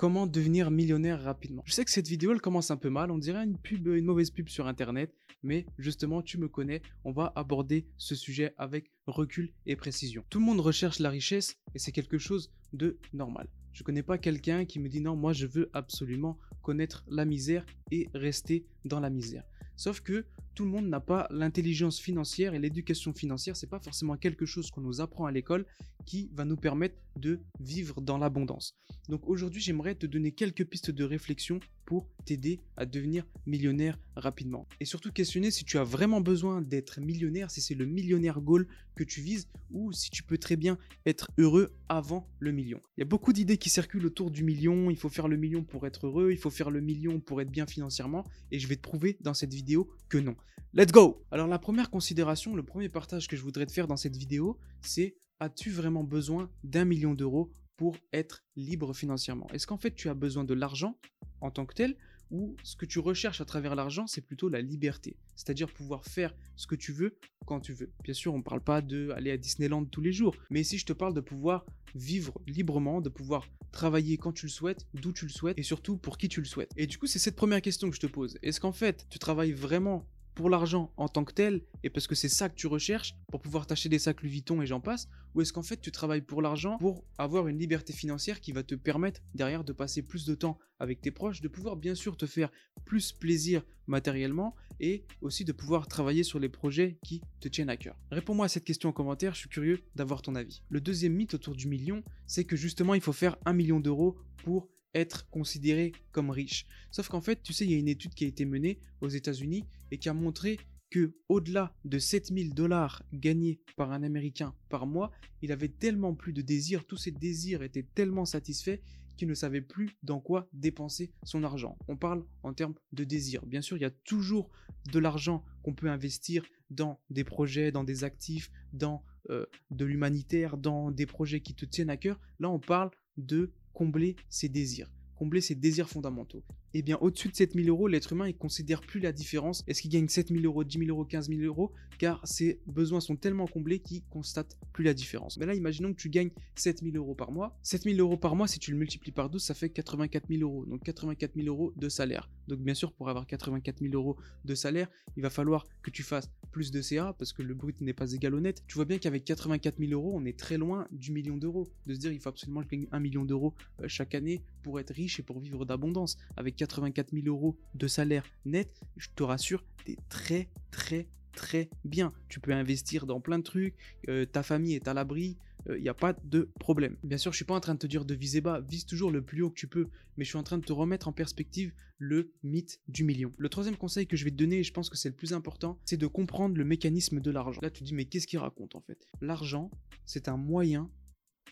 Comment devenir millionnaire rapidement Je sais que cette vidéo elle commence un peu mal, on dirait une pub, une mauvaise pub sur internet, mais justement tu me connais, on va aborder ce sujet avec recul et précision. Tout le monde recherche la richesse et c'est quelque chose de normal. Je connais pas quelqu'un qui me dit non, moi je veux absolument connaître la misère et rester dans la misère. Sauf que tout le monde n'a pas l'intelligence financière et l'éducation financière, c'est pas forcément quelque chose qu'on nous apprend à l'école qui va nous permettre de vivre dans l'abondance. Donc aujourd'hui, j'aimerais te donner quelques pistes de réflexion pour t'aider à devenir millionnaire rapidement. Et surtout questionner si tu as vraiment besoin d'être millionnaire, si c'est le millionnaire goal que tu vises ou si tu peux très bien être heureux avant le million. Il y a beaucoup d'idées qui circulent autour du million, il faut faire le million pour être heureux, il faut faire le million pour être bien financièrement et je vais te prouver dans cette vidéo que non. Let's go Alors la première considération, le premier partage que je voudrais te faire dans cette vidéo, c'est as-tu vraiment besoin d'un million d'euros pour être libre financièrement? Est-ce qu'en fait tu as besoin de l'argent en tant que tel ou ce que tu recherches à travers l'argent, c'est plutôt la liberté, c'est-à-dire pouvoir faire ce que tu veux quand tu veux? Bien sûr, on ne parle pas d'aller à Disneyland tous les jours, mais ici je te parle de pouvoir vivre librement, de pouvoir travailler quand tu le souhaites, d'où tu le souhaites et surtout pour qui tu le souhaites. Et du coup, c'est cette première question que je te pose. Est-ce qu'en fait, tu travailles vraiment pour l'argent en tant que tel et parce que c'est ça que tu recherches pour pouvoir t'acheter des sacs Louis Vuitton et j'en passe ou est-ce qu'en fait tu travailles pour l'argent pour avoir une liberté financière qui va te permettre derrière de passer plus de temps avec tes proches, de pouvoir bien sûr te faire plus plaisir matériellement et aussi de pouvoir travailler sur les projets qui te tiennent à cœur. Réponds-moi à cette question en commentaire, je suis curieux d'avoir ton avis. Le deuxième mythe autour du million, c'est que justement il faut faire un million d'euros pour être considéré comme riche. Sauf qu'en fait, tu sais, il y a une étude qui a été menée aux États-Unis et qui a montré que au-delà de 7000 dollars gagnés par un Américain par mois, il avait tellement plus de désirs, tous ses désirs étaient tellement satisfaits qu'il ne savait plus dans quoi dépenser son argent. On parle en termes de désirs. Bien sûr, il y a toujours de l'argent qu'on peut investir dans des projets, dans des actifs, dans euh, de l'humanitaire, dans des projets qui te tiennent à cœur. Là, on parle de combler ses désirs, combler ses désirs fondamentaux eh bien au-dessus de 7000 euros, l'être humain ne considère plus la différence. Est-ce qu'il gagne 7000 euros, 10 000 euros, 15 000 euros? Car ses besoins sont tellement comblés qu'il constate plus la différence. Mais là, imaginons que tu gagnes 7000 euros par mois. 7000 euros par mois, si tu le multiplies par 12, ça fait 84 000 euros. Donc 84 000 euros de salaire. Donc bien sûr, pour avoir 84 000 euros de salaire, il va falloir que tu fasses plus de CA parce que le brut n'est pas égal au net. Tu vois bien qu'avec 84 000 euros, on est très loin du million d'euros. De se dire, il faut absolument que je gagne 1 million d'euros euh, chaque année pour être riche et pour vivre d'abondance. Avec 84 000 euros de salaire net, je te rassure, tu es très très très bien. Tu peux investir dans plein de trucs, euh, ta famille est à l'abri, il euh, n'y a pas de problème. Bien sûr, je suis pas en train de te dire de viser bas, vise toujours le plus haut que tu peux, mais je suis en train de te remettre en perspective le mythe du million. Le troisième conseil que je vais te donner, et je pense que c'est le plus important, c'est de comprendre le mécanisme de l'argent. Là, tu te dis, mais qu'est-ce qu'il raconte en fait? L'argent, c'est un moyen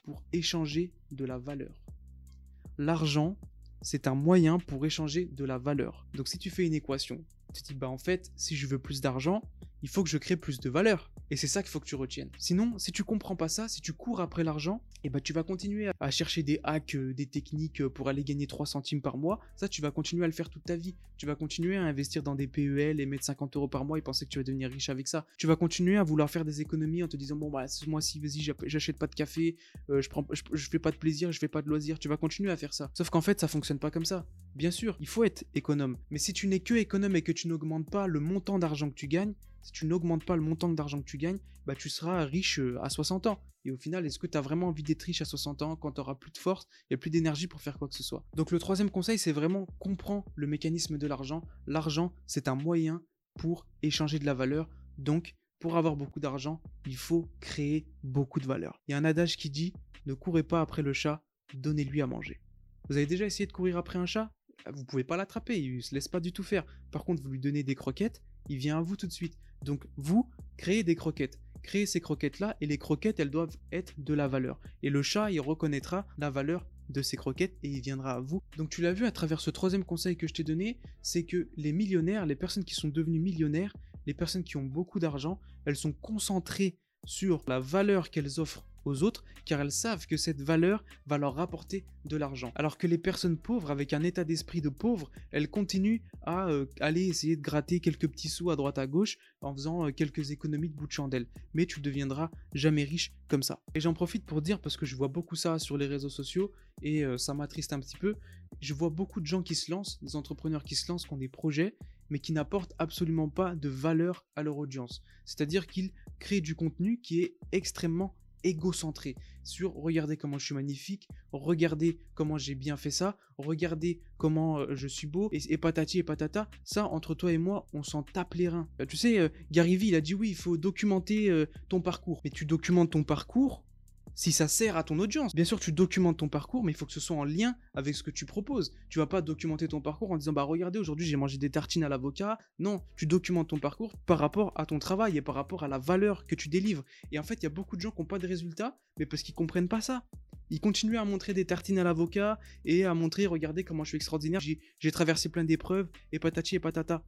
pour échanger de la valeur. L'argent, c'est un moyen pour échanger de la valeur. Donc si tu fais une équation, tu te dis bah en fait, si je veux plus d'argent, il faut que je crée plus de valeur. Et c'est ça qu'il faut que tu retiennes. Sinon, si tu comprends pas ça, si tu cours après l'argent, et eh ben tu vas continuer à chercher des hacks, euh, des techniques euh, pour aller gagner 3 centimes par mois. Ça, tu vas continuer à le faire toute ta vie. Tu vas continuer à investir dans des PEL et mettre 50 euros par mois et penser que tu vas devenir riche avec ça. Tu vas continuer à vouloir faire des économies en te disant bon bah ce mois-ci, vas-y, j'achète pas de café, euh, je prends, je, fais pas de plaisir, je fais pas de loisirs. Tu vas continuer à faire ça. Sauf qu'en fait, ça fonctionne pas comme ça. Bien sûr, il faut être économe. Mais si tu n'es que économe et que tu n'augmentes pas le montant d'argent que tu gagnes, si tu n'augmentes pas le montant d'argent que tu gagnes, bah tu seras riche euh, à 60 ans. Et au final, est-ce que tu as vraiment envie d'être riche à 60 ans quand tu auras plus de force et plus d'énergie pour faire quoi que ce soit? Donc le troisième conseil, c'est vraiment comprendre le mécanisme de l'argent. L'argent, c'est un moyen pour échanger de la valeur. Donc, pour avoir beaucoup d'argent, il faut créer beaucoup de valeur. Il y a un adage qui dit ne courez pas après le chat, donnez-lui à manger. Vous avez déjà essayé de courir après un chat? Vous pouvez pas l'attraper, il ne se laisse pas du tout faire. Par contre, vous lui donnez des croquettes, il vient à vous tout de suite. Donc vous, créez des croquettes. Créez ces croquettes-là et les croquettes, elles doivent être de la valeur. Et le chat, il reconnaîtra la valeur de ces croquettes et il viendra à vous. Donc tu l'as vu à travers ce troisième conseil que je t'ai donné, c'est que les millionnaires, les personnes qui sont devenues millionnaires, les personnes qui ont beaucoup d'argent, elles sont concentrées sur la valeur qu'elles offrent aux autres car elles savent que cette valeur va leur rapporter de l'argent. Alors que les personnes pauvres, avec un état d'esprit de pauvre, elles continuent à euh, aller essayer de gratter quelques petits sous à droite à gauche en faisant euh, quelques économies de bout de chandelle. Mais tu deviendras jamais riche comme ça. Et j'en profite pour dire, parce que je vois beaucoup ça sur les réseaux sociaux et euh, ça m'attriste un petit peu, je vois beaucoup de gens qui se lancent, des entrepreneurs qui se lancent, qui ont des projets, mais qui n'apportent absolument pas de valeur à leur audience. C'est-à-dire qu'ils créent du contenu qui est extrêmement égocentré sur regardez comment je suis magnifique, regardez comment j'ai bien fait ça, regardez comment euh, je suis beau, et, patati et patata, ça entre toi et moi, on s'en tape les reins. Euh, tu sais, euh, Gary Vee, il a dit oui, il faut documenter ton parcours. Mais tu documentes ton parcours si ça sert à ton audience. Bien sûr, tu documentes ton parcours, mais il faut que ce soit en lien avec ce que tu proposes. Tu vas pas documenter ton parcours en disant bah regardez aujourd'hui j'ai mangé des tartines à l'avocat. Non, tu documentes ton parcours par rapport à ton travail et par rapport à la valeur que tu délivres. Et en fait, il y a beaucoup de gens qui n'ont pas de résultats, mais parce qu'ils comprennent pas ça. Ils continuent à montrer des tartines à l'avocat et à montrer regardez comment je suis extraordinaire. J'ai traversé plein d'épreuves et patati et patata.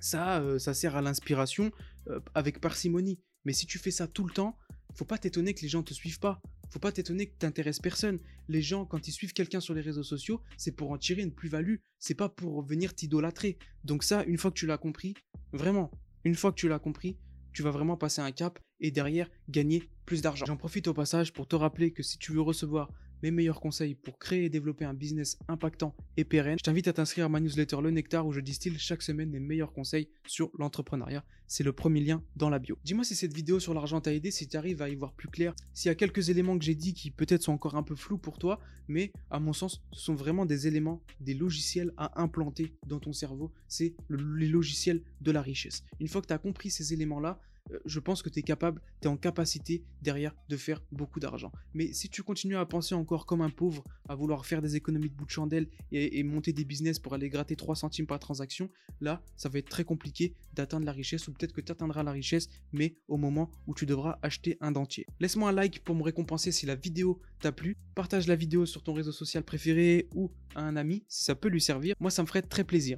Ça, euh, ça sert à l'inspiration euh, avec parcimonie. Mais si tu fais ça tout le temps, faut pas t'étonner que les gens te suivent pas. Faut pas t'étonner que t'intéresses personne. Les gens, quand ils suivent quelqu'un sur les réseaux sociaux, c'est pour en tirer une plus-value. C'est pas pour venir t'idolâtrer. Donc ça, une fois que tu l'as compris, vraiment, une fois que tu l'as compris, tu vas vraiment passer un cap et derrière gagner plus d'argent. J'en profite au passage pour te rappeler que si tu veux recevoir mes meilleurs conseils pour créer et développer un business impactant et pérenne, je t'invite à t'inscrire à ma newsletter Le Nectar où je distille chaque semaine les meilleurs conseils sur l'entrepreneuriat. C'est le premier lien dans la bio. Dis-moi si cette vidéo sur l'argent t'a aidé, si tu arrives à y voir plus clair, s'il y a quelques éléments que j'ai dit qui peut-être sont encore un peu flous pour toi, mais à mon sens, ce sont vraiment des éléments, des logiciels à implanter dans ton cerveau. C'est les logiciels de la richesse. Une fois que tu as compris ces éléments-là, euh, je pense que tu es capable, tu es en capacité derrière de faire beaucoup d'argent. Mais si tu continues à penser encore comme un pauvre, à vouloir faire des économies de bout de chandelle et, monter des business pour aller gratter 3 centimes par transaction, là, ça va être très compliqué d'atteindre la richesse peut-être que tu atteindras la richesse, mais au moment où tu devras acheter un dentier. Laisse-moi un like pour me récompenser si la vidéo t'a plu. Partage la vidéo sur ton réseau social préféré ou à un ami si ça peut lui servir. Moi, ça me ferait très plaisir.